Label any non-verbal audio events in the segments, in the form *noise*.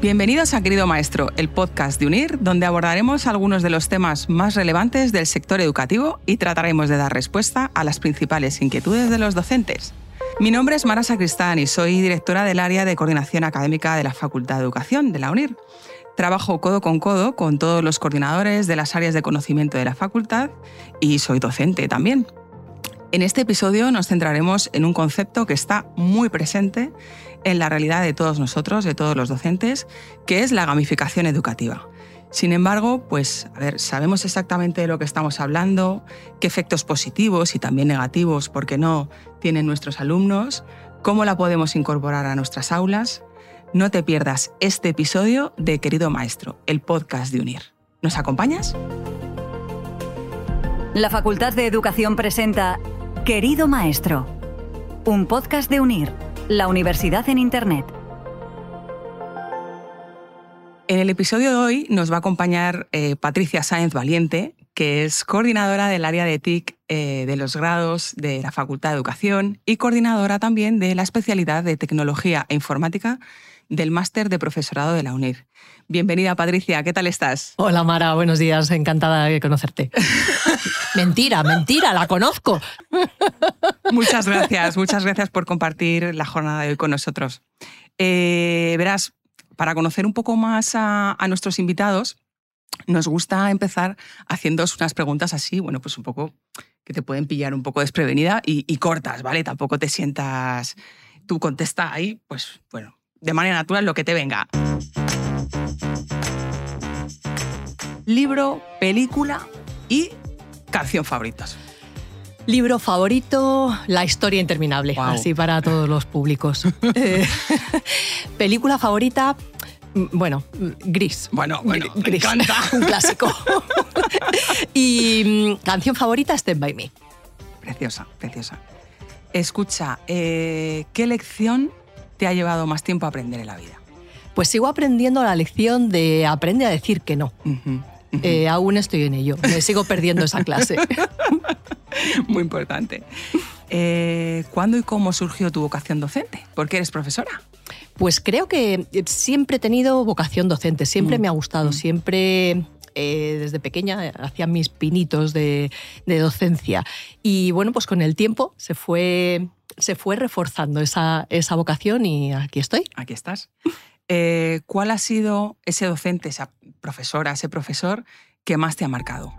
Bienvenidos a Querido Maestro, el podcast de UNIR, donde abordaremos algunos de los temas más relevantes del sector educativo y trataremos de dar respuesta a las principales inquietudes de los docentes. Mi nombre es Mara Sacristán y soy directora del área de coordinación académica de la Facultad de Educación de la UNIR. Trabajo codo con codo con todos los coordinadores de las áreas de conocimiento de la facultad y soy docente también. En este episodio nos centraremos en un concepto que está muy presente en la realidad de todos nosotros, de todos los docentes, que es la gamificación educativa. Sin embargo, pues, a ver, sabemos exactamente de lo que estamos hablando, qué efectos positivos y también negativos, porque no, tienen nuestros alumnos, cómo la podemos incorporar a nuestras aulas. No te pierdas este episodio de Querido Maestro, el podcast de UNIR. ¿Nos acompañas? La Facultad de Educación presenta Querido Maestro, un podcast de UNIR, la universidad en Internet. En el episodio de hoy nos va a acompañar eh, Patricia Sáenz Valiente, que es coordinadora del área de TIC eh, de los grados de la Facultad de Educación y coordinadora también de la especialidad de Tecnología e Informática del máster de profesorado de la UNIR. Bienvenida, Patricia, ¿qué tal estás? Hola, Mara, buenos días, encantada de conocerte. *laughs* mentira, mentira, la conozco. muchas gracias, muchas gracias por compartir la jornada de hoy con nosotros. Eh, verás, para conocer un poco más a, nuestros invitados, nos gusta empezar haciendo unas preguntas así, bueno, pues un poco que te pueden pillar un poco desprevenida y, y cortas, ¿vale? Tampoco te sientas, tú contesta ahí, pues bueno, de manera natural lo que te venga. Libro, película y canción favoritos. Libro favorito, La historia interminable, así para todos los públicos. *laughs* Eh, película favorita, mm, bueno, Gris. Bueno, bueno Gris. encanta. *laughs* Un clásico. *laughs* y mm, canción favorita, Step By Me. Preciosa, preciosa. Escucha, eh, ¿qué lección te ha llevado más tiempo a aprender en la vida? Pues sigo aprendiendo la lección de aprende a decir que no. Eh, aún estoy en ello, me sigo perdiendo esa clase. *laughs* Muy importante. Eh, ¿Cuándo y cómo surgió tu vocación docente? ¿Por qué eres profesora? Pues creo que siempre he tenido vocación docente, siempre mm, me ha gustado, mm. siempre eh, desde pequeña hacía mis pinitos de, de, docencia. Y bueno, pues con el tiempo se fue se fue reforzando esa, esa vocación y aquí estoy. Aquí estás. *laughs* Eh, ¿Cuál ha sido ese docente, esa profesora, ese profesor que más te ha marcado?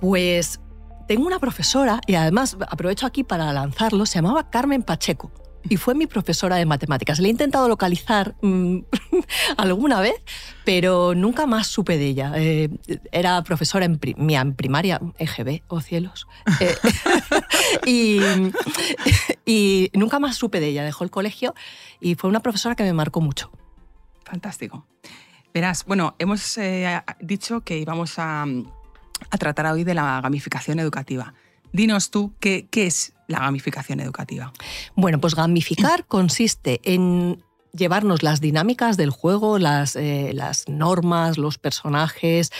Pues tengo una profesora, y además aprovecho aquí para lanzarlo, se llamaba Carmen Pacheco y fue mi profesora de matemáticas. Le he intentado localizar mm, *laughs* alguna vez, pero nunca más supe de ella. Eh, era profesora en, primaria, EGB, oh cielos. Eh, *laughs* *laughs* y, nunca más supe de ella. Dejó el colegio y fue una profesora que me marcó mucho. Fantástico. Verás, bueno, hemos eh, dicho que íbamos a, a tratar hoy de la gamificación educativa. Dinos tú qué, qué es la gamificación educativa. Bueno, pues gamificar consiste en llevarnos las dinámicas del juego, las, eh, las normas, los personajes,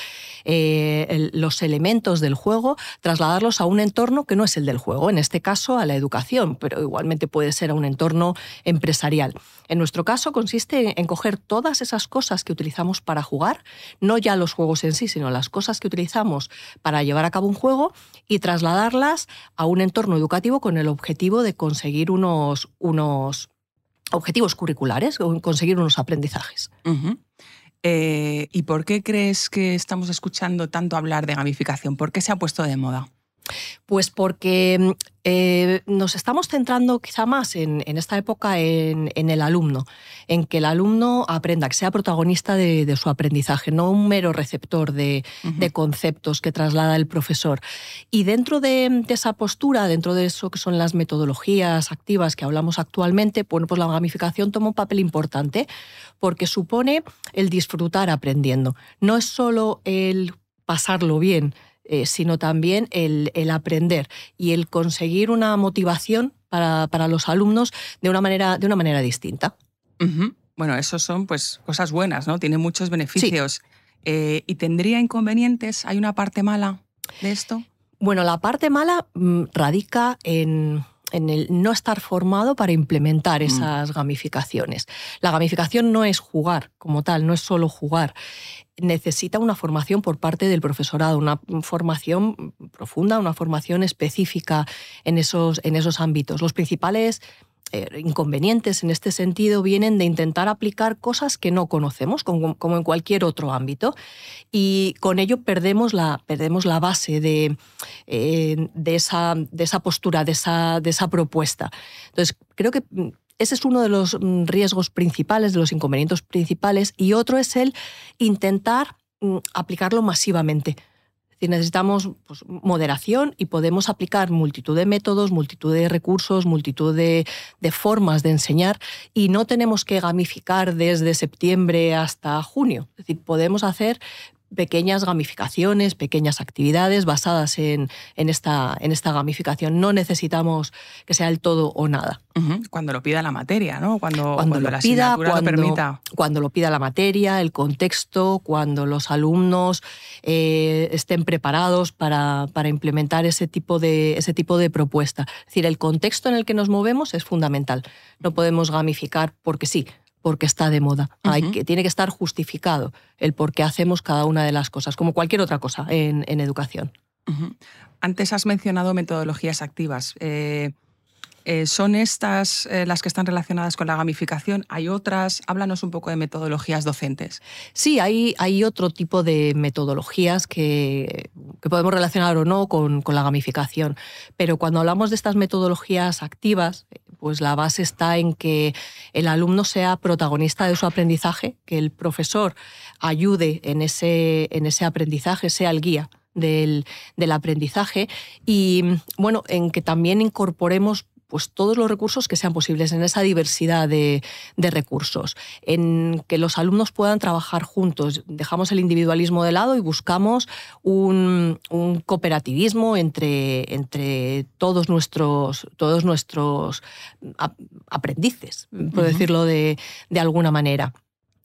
eh, los elementos del juego, trasladarlos a un entorno que no es el del juego, en este caso a la educación, pero igualmente puede ser a un entorno empresarial. En nuestro caso consiste en coger todas esas cosas que utilizamos para jugar, no ya los juegos en sí, sino las cosas que utilizamos para llevar a cabo un juego y trasladarlas a un entorno educativo con el objetivo de conseguir unos, unos objetivos curriculares, conseguir unos aprendizajes. Eh, ¿Y por qué crees que estamos escuchando tanto hablar de gamificación? ¿Por qué se ha puesto de moda? Pues porque mm, eh, nos estamos centrando quizá más en, esta época en, el alumno, en que el alumno aprenda, que sea protagonista de, su aprendizaje, no un mero receptor de, conceptos que traslada el profesor. Y dentro de, esa postura, dentro de eso que son las metodologías activas que hablamos actualmente, bueno, pues la gamificación toma un papel importante porque supone el disfrutar aprendiendo. No es solo el pasarlo bien, eh, sino también el, aprender y el conseguir una motivación para, los alumnos de una manera, de una manera distinta. Bueno, eso son pues cosas buenas, ¿no? Tiene muchos beneficios. Eh, ¿Y tendría inconvenientes? ¿Hay una parte mala de esto? Bueno, la parte mala mm, radica en, en el no estar formado para implementar mm. esas gamificaciones. La gamificación no es jugar como tal, no es solo jugar. Necesita una formación por parte del profesorado, una formación profunda, una formación específica en esos, en esos ámbitos. Los principales eh, inconvenientes en este sentido vienen de intentar aplicar cosas que no conocemos, como, en cualquier otro ámbito, y con ello perdemos la, perdemos la base de, eh, de, esa, de esa, postura, de esa, de esa propuesta. Entonces, creo que mm, ese es uno de los mm, riesgos principales, de los inconvenientes principales, y otro es el intentar mm, aplicarlo masivamente necesitamos pues, moderación y podemos aplicar multitud de métodos, multitud de recursos, multitud de, de, formas de enseñar y no tenemos que gamificar desde septiembre hasta junio. Es decir, podemos hacer pequeñas gamificaciones, pequeñas actividades basadas en, en, esta, en esta gamificación. No necesitamos que sea el todo o nada. Cuando lo pida la materia, ¿no? Cuando, cuando, lo pida, cuando, lo permita. Cuando lo pida la materia, el contexto, cuando los alumnos eh, estén preparados para, para, implementar ese tipo, de, ese tipo de propuesta. Es decir, el contexto en el que nos movemos es fundamental. No podemos gamificar porque sí porque está de moda. Hay que, tiene que estar justificado el por qué hacemos cada una de las cosas, como cualquier otra cosa en, educación. Antes has mencionado metodologías activas. Eh, eh, ¿Son estas eh, las que están relacionadas con la gamificación? ¿Hay otras? Háblanos un poco de metodologías docentes. Sí, hay, hay otro tipo de metodologías que, podemos relacionar o no con, con, la gamificación. Pero cuando hablamos de estas metodologías activas, pues la base está en que el alumno sea protagonista de su aprendizaje, que el profesor ayude en ese, en ese aprendizaje, sea el guía del, del aprendizaje y bueno, en que también incorporemos pues todos los recursos que sean posibles en esa diversidad de, recursos, en que los alumnos puedan trabajar juntos. Dejamos el individualismo de lado y buscamos un, cooperativismo entre, entre todos nuestros, todos nuestros aprendices, por decirlo de, de alguna manera.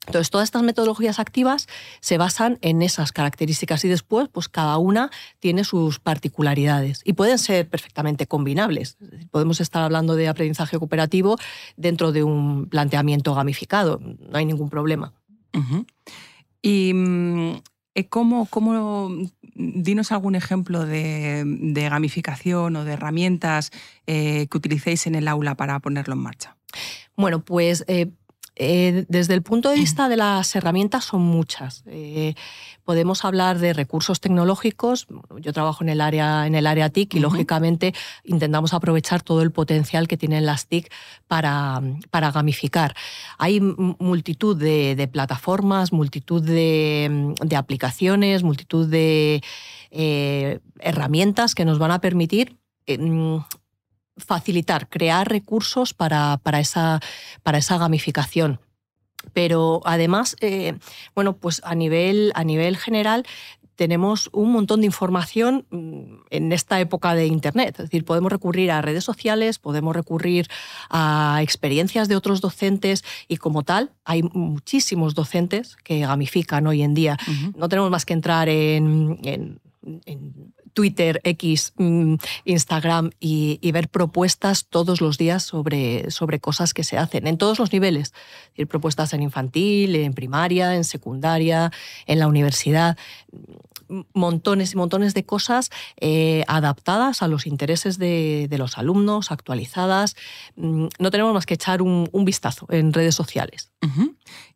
Entonces, todas estas metodologías activas se basan en esas características y después, pues cada una tiene sus particularidades y pueden ser perfectamente combinables. Podemos estar hablando de aprendizaje cooperativo dentro de un planteamiento gamificado, no hay ningún problema. Y mm, eh, ¿cómo, cómo, dinos algún ejemplo de, gamificación o de herramientas eh, que utilicéis en el aula para ponerlo en marcha. Bueno, pues eh, eh, desde el punto de vista de las herramientas son muchas. Eh, podemos hablar de recursos tecnológicos. Yo trabajo en el área, en el área TIC y lógicamente intentamos aprovechar todo el potencial que tienen las TIC para, para gamificar. Hay multitud de, plataformas, multitud de, aplicaciones, multitud de eh, herramientas que nos van a permitir facilitar, crear recursos para, para, esa, para esa gamificación. Pero además, eh, bueno, pues a nivel, a nivel general tenemos un montón de información mm, en esta época de Internet. Es decir, podemos recurrir a redes sociales, podemos recurrir a experiencias de otros docentes y como tal, hay muchísimos docentes que gamifican hoy en día. No tenemos más que entrar en, en Twitter, X, mm, Instagram y, ver propuestas todos los días sobre, sobre cosas que se hacen en todos los niveles. propuestas en infantil, en primaria, en secundaria, en la universidad. Montones y montones de cosas eh, adaptadas a los intereses de, los alumnos, actualizadas. Mm, no tenemos más que echar un, vistazo en redes sociales.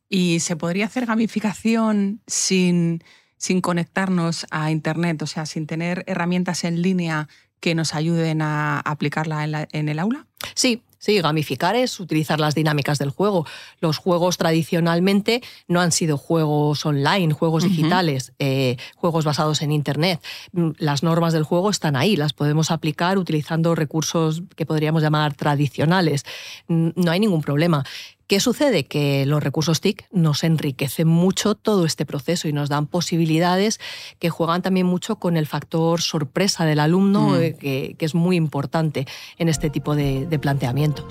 ¿Y se podría hacer gamificación sin sin conectarnos a Internet, o sea, sin tener herramientas en línea que nos ayuden a aplicarla en, el aula? Sí, Sí, gamificar es utilizar las dinámicas del juego. Los juegos tradicionalmente no han sido juegos online, juegos digitales, eh, juegos basados en Internet. Mm, las normas del juego están ahí, las podemos aplicar utilizando recursos que podríamos llamar tradicionales. Mm, no hay ningún problema. ¿Qué sucede? Que los recursos TIC nos enriquecen mucho todo este proceso y nos dan posibilidades que juegan también mucho con el factor sorpresa del alumno, mm. eh, que, es muy importante en este tipo de, de planteamientos.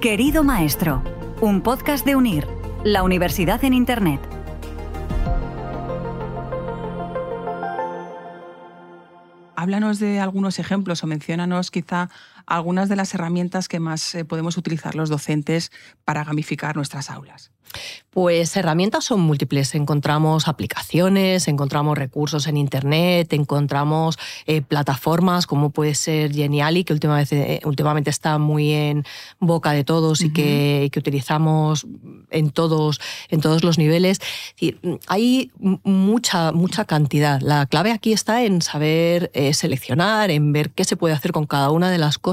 Querido maestro, un podcast de UNIR, la universidad en Internet. Háblanos de algunos ejemplos o menciónanos quizá algunas de las herramientas que más eh, podemos utilizar los docentes para gamificar nuestras aulas. Pues herramientas son múltiples. Encontramos aplicaciones, encontramos recursos en Internet, encontramos eh, plataformas como puede ser Geniali, que últimamente, eh, últimamente está muy en boca de todos y, que, utilizamos en todos, en todos los niveles. hay mucha, mucha cantidad. La clave aquí está en saber eh, seleccionar, en ver qué se puede hacer con cada una de las cosas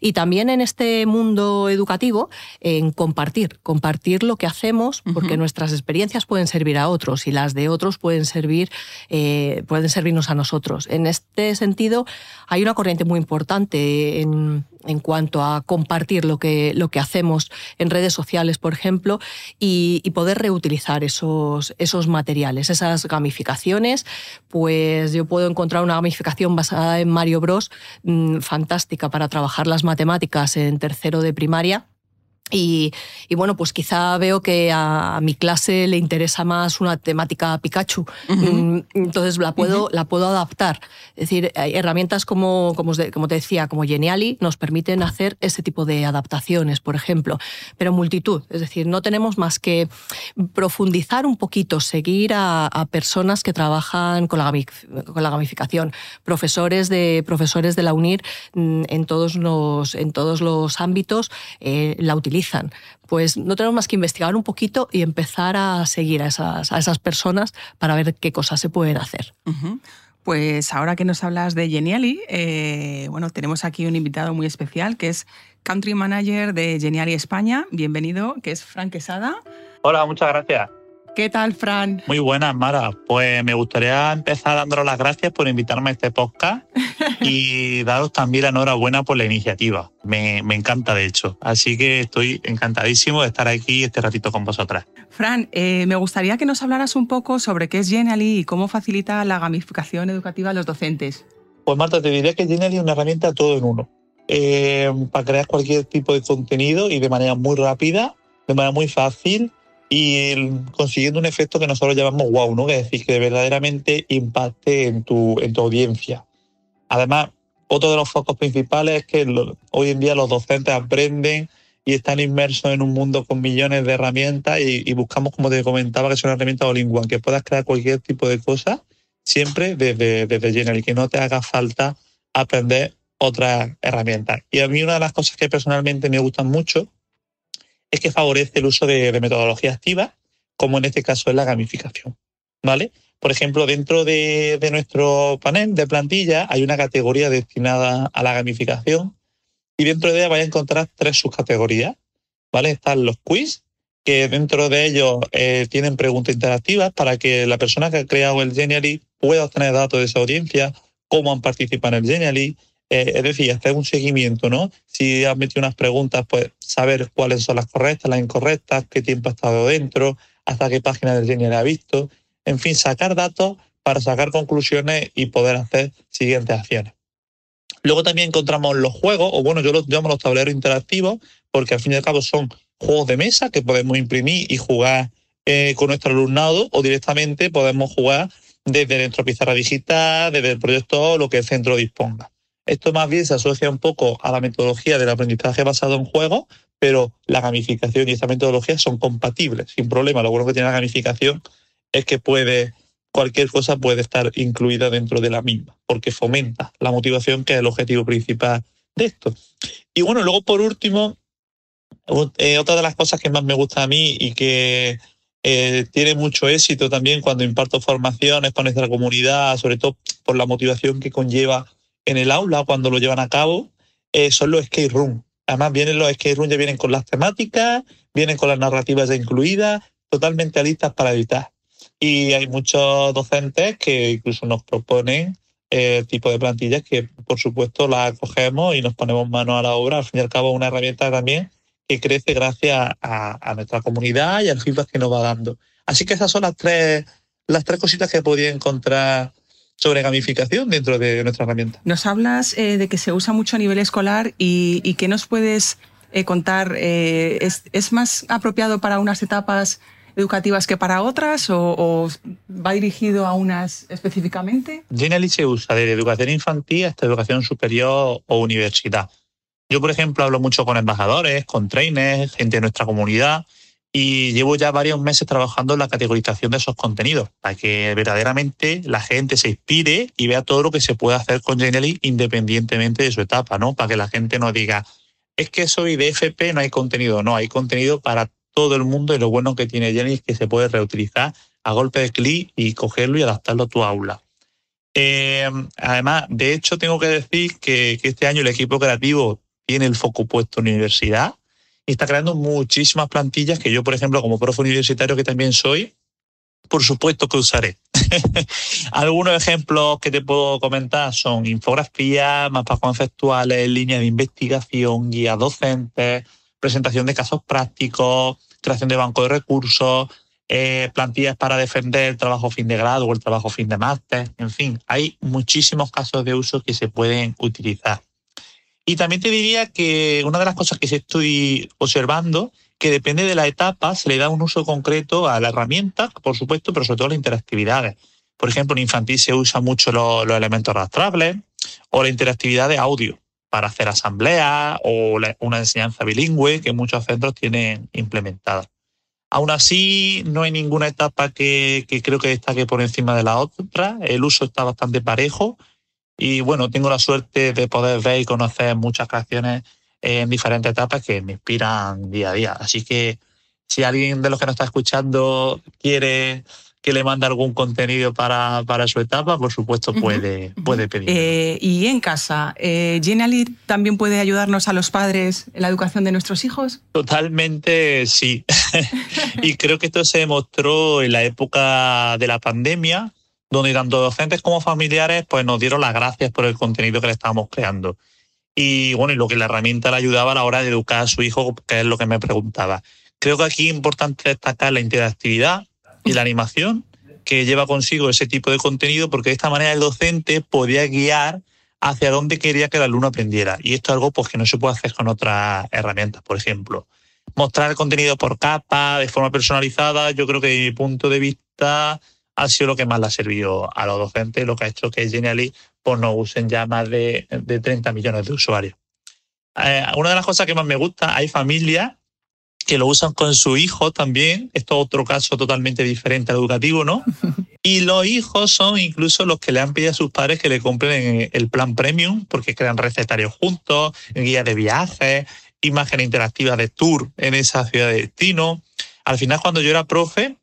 y también en este mundo educativo en compartir, compartir lo que hacemos, porque nuestras experiencias pueden servir a otros y las de otros pueden servir, eh, pueden servirnos a nosotros. En este sentido, hay una corriente muy importante en, en cuanto a compartir lo que, lo que hacemos en redes sociales, por ejemplo, y, poder reutilizar esos, esos materiales, esas gamificaciones. Pues yo puedo encontrar una gamificación basada en Mario Bros mm, fantástica para trabajar las matemáticas en tercero de primaria y, bueno, pues quizá veo que a, mi clase le interesa más una temática Pikachu. Mm, entonces la puedo, la puedo adaptar. Es decir, herramientas como, como, como, te decía, como Geniali, nos permiten hacer ese tipo de adaptaciones, por ejemplo. Pero multitud. Es decir, no tenemos más que profundizar un poquito, seguir a, personas que trabajan con la, con la, gamificación, profesores de, profesores de la UNIR mm, en todos los, en todos los ámbitos eh, la utilizan pues no tenemos más que investigar un poquito y empezar a seguir a esas, a esas personas para ver qué cosas se pueden hacer. Pues ahora que nos hablas de Geniali, eh, bueno, tenemos aquí un invitado muy especial que es Country Manager de Geniali España. Bienvenido, que es Frank Quesada. Hola, muchas gracias. ¿Qué tal, Fran? Muy buenas, Mara. Pues me gustaría empezar dándole las gracias por invitarme a este podcast *laughs* y daros también la enhorabuena por la iniciativa. Me, encanta, de hecho. Así que estoy encantadísimo de estar aquí este ratito con vosotras. Fran, eh, me gustaría que nos hablaras un poco sobre qué es Genially y cómo facilita la gamificación educativa a los docentes. Pues Marta, te diría que Genially es una herramienta todo en uno. Eh, para crear cualquier tipo de contenido y de manera muy rápida, de manera muy fácil y consiguiendo un efecto que nosotros llamamos wow, ¿no? es decir, que verdaderamente impacte en tu, en tu audiencia. Además, otro de los focos principales es que hoy en día los docentes aprenden y están inmersos en un mundo con millones de herramientas y, buscamos, como te comentaba, que son herramientas all que puedas crear cualquier tipo de cosa siempre desde, desde y que no te haga falta aprender otras herramientas. Y a mí una de las cosas que personalmente me gustan mucho es que favorece el uso de, metodologías activas, como en este caso es la gamificación. ¿Vale? Por ejemplo, dentro de, nuestro panel de plantilla hay una categoría destinada a la gamificación y dentro de ella vais a encontrar tres subcategorías. ¿Vale? Están los quiz, que dentro de ellos eh, tienen preguntas interactivas para que la persona que ha creado el Genially pueda obtener datos de esa audiencia, cómo han participado en el Genially, eh, es decir, hacer un seguimiento, ¿no? Si has metido unas preguntas, pues saber cuáles son las correctas, las incorrectas, qué tiempo ha estado dentro, hasta qué página del Genial ha visto. En fin, sacar datos para sacar conclusiones y poder hacer siguientes acciones. Luego también encontramos los juegos, o bueno, yo los llamo los tableros interactivos, porque al fin y al cabo son juegos de mesa que podemos imprimir y jugar eh, con nuestro alumnado, o directamente podemos jugar desde nuestra pizarra digital, desde el proyecto, lo que el centro disponga. Esto más bien se asocia un poco a la metodología del aprendizaje basado en juegos, pero la gamificación y esta metodología son compatibles, sin problema. Lo bueno que tiene la gamificación es que puede, cualquier cosa puede estar incluida dentro de la misma, porque fomenta la motivación, que es el objetivo principal de esto. Y bueno, luego por último, eh, otra de las cosas que más me gusta a mí y que eh, tiene mucho éxito también cuando imparto formaciones con nuestra comunidad, sobre todo por la motivación que conlleva en el aula cuando lo llevan a cabo eh, son los skate room. Además, vienen los skate room, ya vienen con las temáticas, vienen con las narrativas ya incluidas, totalmente listas para editar. Y hay muchos docentes que incluso nos proponen el eh, tipo de plantillas que, por supuesto, las acogemos y nos ponemos mano a la obra. Al fin y al cabo, una herramienta también que crece gracias a, nuestra comunidad y al feedback que nos va dando. Así que esas son las tres, las tres cositas que podía encontrar sobre gamificación dentro de nuestra herramienta. Nos hablas eh, de que se usa mucho a nivel escolar y, y ¿qué nos puedes eh, contar? Eh, ¿es, más apropiado para unas etapas educativas que para otras o, va dirigido a unas específicamente? Generally se usa desde educación infantil hasta educación superior o universidad. Yo, por ejemplo, hablo mucho con embajadores, con trainers, gente de nuestra comunidad y llevo ya varios meses trabajando en la categorización de esos contenidos para que verdaderamente la gente se inspire y vea todo lo que se puede hacer con Genially independientemente de su etapa, ¿no? Para que la gente no diga, es que soy de FP, no hay contenido. No, hay contenido para todo el mundo y lo bueno que tiene Genially es que se puede reutilizar a golpe de clic y cogerlo y adaptarlo a tu aula. Eh, además, de hecho, tengo que decir que, que este año el equipo creativo tiene el foco puesto en universidad y está creando muchísimas plantillas que yo, por ejemplo, como profe universitario que también soy, por supuesto que usaré. *laughs* Algunos ejemplos que te puedo comentar son infografías, mapas conceptuales, líneas de investigación, guías docentes, presentación de casos prácticos, creación de banco de recursos, eh, plantillas para defender el trabajo fin de grado o el trabajo fin de máster. En fin, hay muchísimos casos de uso que se pueden utilizar. Y también te diría que una de las cosas que estoy observando, que depende de la etapa, se le da un uso concreto a la herramienta, por supuesto, pero sobre todo las interactividades. Por ejemplo, en infantil se usa mucho los, elementos arrastrables o la interactividad de audio para hacer asambleas o una enseñanza bilingüe que muchos centros tienen implementada. Aún así, no hay ninguna etapa que, que, creo que destaque por encima de la otra. El uso está bastante parejo y bueno, tengo la suerte de poder ver y conocer muchas creaciones en diferentes etapas que me inspiran día a día. Así que si alguien de los que nos está escuchando quiere que le mande algún contenido para, para su etapa, por supuesto puede, puede pedir. Eh, y en casa, eh, Genially también puede ayudarnos a los padres en la educación de nuestros hijos? Totalmente sí. *laughs* y creo que esto se demostró en la época de la pandemia, donde tanto docentes como familiares pues nos dieron las gracias por el contenido que le estábamos creando. Y bueno, y lo que la herramienta le ayudaba a la hora de educar a su hijo, que es lo que me preguntaba. Creo que aquí es importante destacar la interactividad y la animación que lleva consigo ese tipo de contenido, porque de esta manera el docente podía guiar hacia dónde quería que el alumno aprendiera. Y esto es algo pues, que no se puede hacer con otras herramientas, por ejemplo. Mostrar el contenido por capa, de forma personalizada, yo creo que desde mi punto de vista ha sido lo que más le ha servido a los docentes, lo que ha hecho que Genially pues, nos usen ya más de, de 30 millones de usuarios. Eh, una de las cosas que más me gusta, hay familias que lo usan con su hijo también. Esto es otro caso totalmente diferente al educativo, ¿no? *laughs* Y los hijos son incluso los que le han pedido a sus padres que le compren el plan premium porque crean recetarios juntos, guías de viajes, imágenes interactivas de tour en esa ciudad de destino. Al final, cuando yo era profe,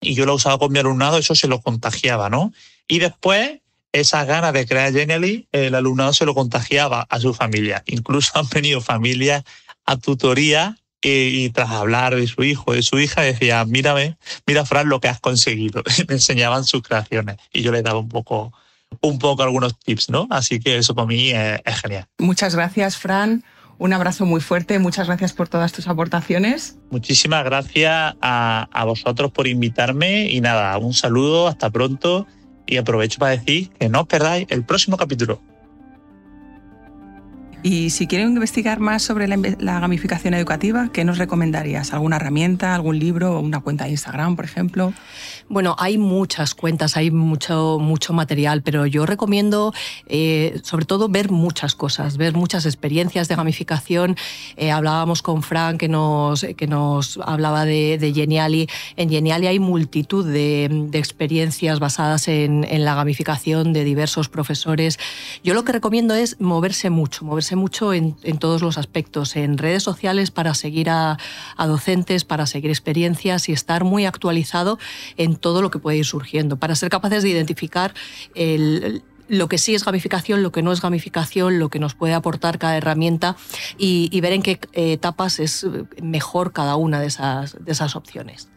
y yo lo usaba con mi alumnado, eso se lo contagiaba, ¿no? Y después, esas ganas de crear Genially, el alumnado se lo contagiaba a su familia. Incluso han venido familias a tutoría y, tras hablar de su hijo, de su hija, decía, mírame, mira Fran lo que has conseguido. *laughs* Me enseñaban sus creaciones y yo le daba un poco, un poco algunos tips, ¿no? Así que eso para mí es genial. Muchas gracias, Fran. Un abrazo muy fuerte, muchas gracias por todas tus aportaciones. Muchísimas gracias a, vosotros por invitarme y nada, un saludo, hasta pronto y aprovecho para decir que no os perdáis el próximo capítulo. Y si quieren investigar más sobre la, gamificación educativa, ¿qué nos recomendarías? ¿Alguna herramienta, algún libro una cuenta de Instagram, por ejemplo? Bueno, hay muchas cuentas, hay mucho, mucho material, pero yo recomiendo eh, sobre todo ver muchas cosas, ver muchas experiencias de gamificación. Eh, hablábamos con Frank que nos, que nos hablaba de, de Geniali. En Geniali hay multitud de, experiencias basadas en, en la gamificación de diversos profesores. Yo lo que recomiendo es moverse mucho, moverse mucho en, todos los aspectos, en redes sociales para seguir a, docentes, para seguir experiencias y estar muy actualizado en todo lo que puede ir surgiendo, para ser capaces de identificar lo que sí es gamificación, lo que no es gamificación, lo que nos puede aportar cada herramienta y, ver en qué etapas es mejor cada una de esas, de esas opciones.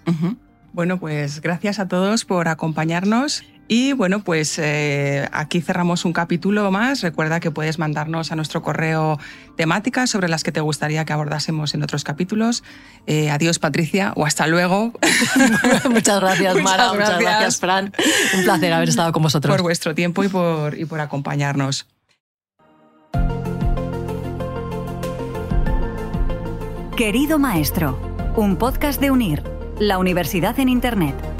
Bueno, pues gracias a todos por acompañarnos y bueno, pues eh, aquí cerramos un capítulo más. Recuerda que puedes mandarnos a nuestro correo temáticas sobre las que te gustaría que abordásemos en otros capítulos. Eh, adiós, Patricia, o hasta luego. *laughs* muchas gracias, Mara. Muchas gracias. Fran. Un placer haber estado con vosotros. Por vuestro tiempo y por, y por acompañarnos. Querido Maestro, un podcast de UNIR, la Universidad en Internet.